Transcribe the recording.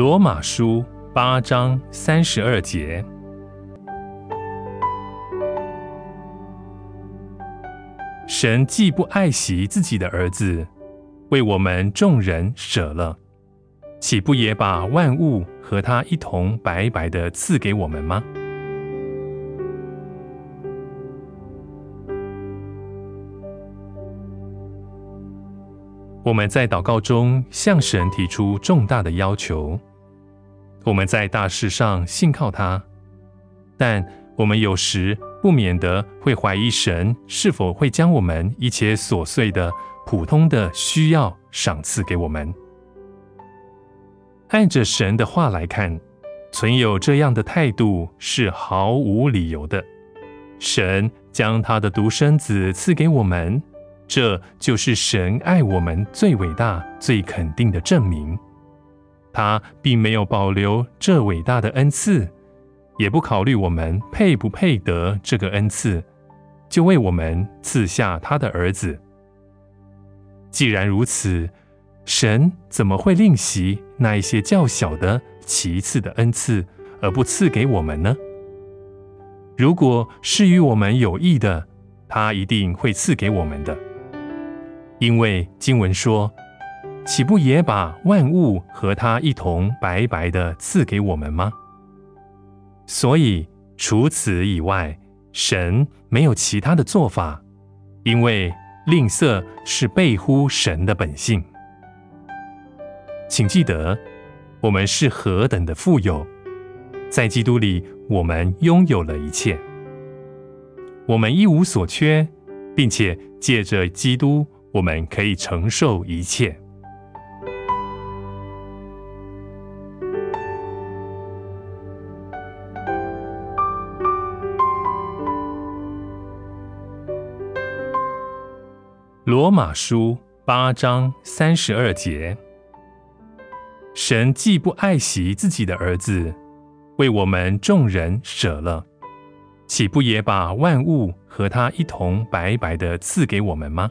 罗马书八章三十二节，神既不爱惜自己的儿子，为我们众人舍了，岂不也把万物和他一同白白的赐给我们吗？我们在祷告中向神提出重大的要求，我们在大事上信靠他，但我们有时不免得会怀疑神是否会将我们一切琐碎的、普通的需要赏赐给我们。按着神的话来看，存有这样的态度是毫无理由的。神将他的独生子赐给我们。这就是神爱我们最伟大、最肯定的证明。他并没有保留这伟大的恩赐，也不考虑我们配不配得这个恩赐，就为我们赐下他的儿子。既然如此，神怎么会吝惜那一些较小的、其次的恩赐，而不赐给我们呢？如果是与我们有益的，他一定会赐给我们的。因为经文说：“岂不也把万物和他一同白白的赐给我们吗？”所以除此以外，神没有其他的做法，因为吝啬是背乎神的本性。请记得，我们是何等的富有，在基督里，我们拥有了一切，我们一无所缺，并且借着基督。我们可以承受一切。罗马书八章三十二节：神既不爱惜自己的儿子，为我们众人舍了，岂不也把万物和他一同白白的赐给我们吗？